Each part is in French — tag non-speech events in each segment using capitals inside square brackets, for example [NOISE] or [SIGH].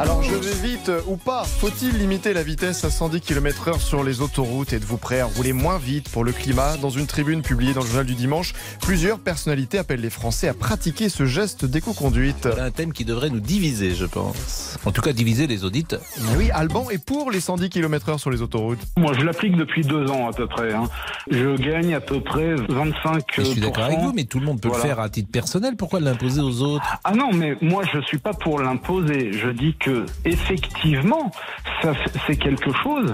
Alors je vais vite ou pas Faut-il limiter la vitesse à 110 km/h sur les autoroutes? Êtes-vous prêt à rouler moins vite pour le climat? Dans une tribune publiée dans le journal du dimanche, plusieurs personnalités appellent les Français à pratiquer ce geste d'éco-conduite. un thème qui devrait nous diviser, je pense. En tout cas, diviser les auditeurs. Oui, Alban est pour les 110 km/h sur les autoroutes. Moi, je l'applique depuis deux ans à peu près. hein. Je gagne à peu près 25 Et je suis d'accord avec vous, mais tout le monde peut Voilà. le faire à titre personnel. Pourquoi l'imposer aux autres? Ah non, mais moi, je suis pas pour l'imposer. Je dis que effectivement, ça, c'est quelque chose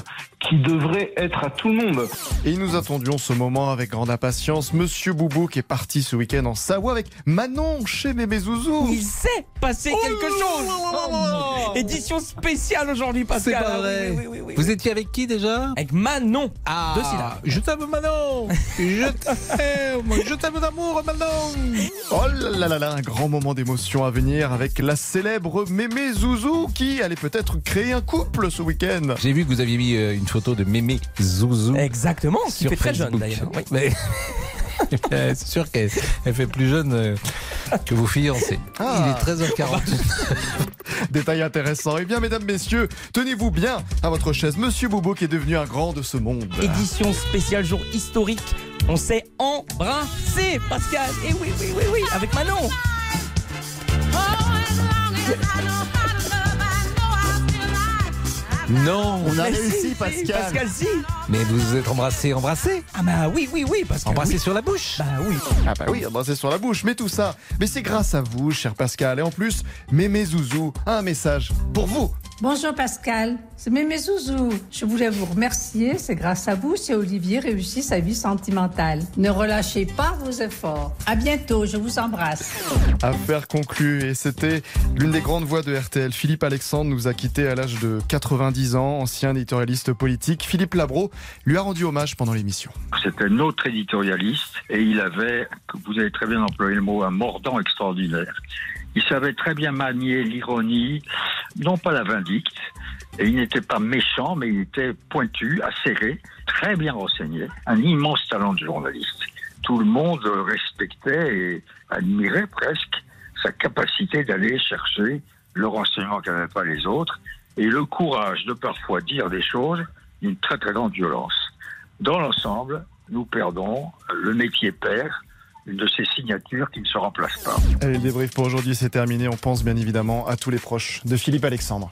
qui devrait être à tout le monde. Et nous attendions ce moment avec grande impatience. Monsieur Boubou qui est parti ce week-end en Savoie avec Manon chez Bébé Zouzou. Il s'est passé quelque chose. Édition spéciale aujourd'hui, Pascal. C'est pas vrai. Oui, oui, oui, oui, Vous oui. étiez avec qui déjà Avec Manon. Ah, De je t'aime Manon Je t'aime Je t'aime d'amour Manon Oh là là là là, un grand moment d'émotion à venir avec la célèbre Mémé Zouzou qui allait peut-être créer un couple ce week-end. J'ai vu que vous aviez mis euh, une photo de Mémé Zouzou. Exactement, qui sur fait très jeune d'ailleurs. Oui. [LAUGHS] Mais- C'est sûr qu'elle elle fait plus jeune euh, que vos fiancés. Ah. Il est 13h40. [LAUGHS] Détail intéressant. Eh bien, mesdames, messieurs, tenez-vous bien à votre chaise. Monsieur Boubou qui est devenu un grand de ce monde. Édition spéciale jour historique. On s'est embrassé, Pascal. Et oui, oui, oui, oui, avec Manon. Non On a Mais réussi, si, si, Pascal. Pascal, si. Mais vous vous êtes embrassé, embrassé Ah bah oui, oui, oui, Pascal. Embrassé oui. sur la bouche Bah oui. Ah bah oui, embrasser sur la bouche, mais tout ça, mais c'est grâce à vous, cher Pascal. Et en plus, Mémé Zouzou a un message pour vous. Bonjour Pascal, c'est Mémé Zouzou. Je voulais vous remercier, c'est grâce à vous si Olivier réussit sa vie sentimentale. Ne relâchez pas vos efforts. À bientôt, je vous embrasse. Affaire conclue. Et c'était l'une des grandes voix de RTL. Philippe Alexandre nous a quittés à l'âge de 90 ans, ancien éditorialiste politique. Philippe Labro lui a rendu hommage pendant l'émission. C'était notre éditorialiste et il avait, vous avez très bien employé le mot, un mordant extraordinaire. Il savait très bien manier l'ironie, non pas la vindicte, et il n'était pas méchant, mais il était pointu, acéré, très bien renseigné, un immense talent de journaliste. Tout le monde respectait et admirait presque sa capacité d'aller chercher le renseignement qu'avaient pas les autres et le courage de parfois dire des choses d'une très très grande violence. Dans l'ensemble, nous perdons, le métier une de ces signatures qui ne se remplace pas. Allez, le débrief pour aujourd'hui, c'est terminé. On pense bien évidemment à tous les proches de Philippe Alexandre.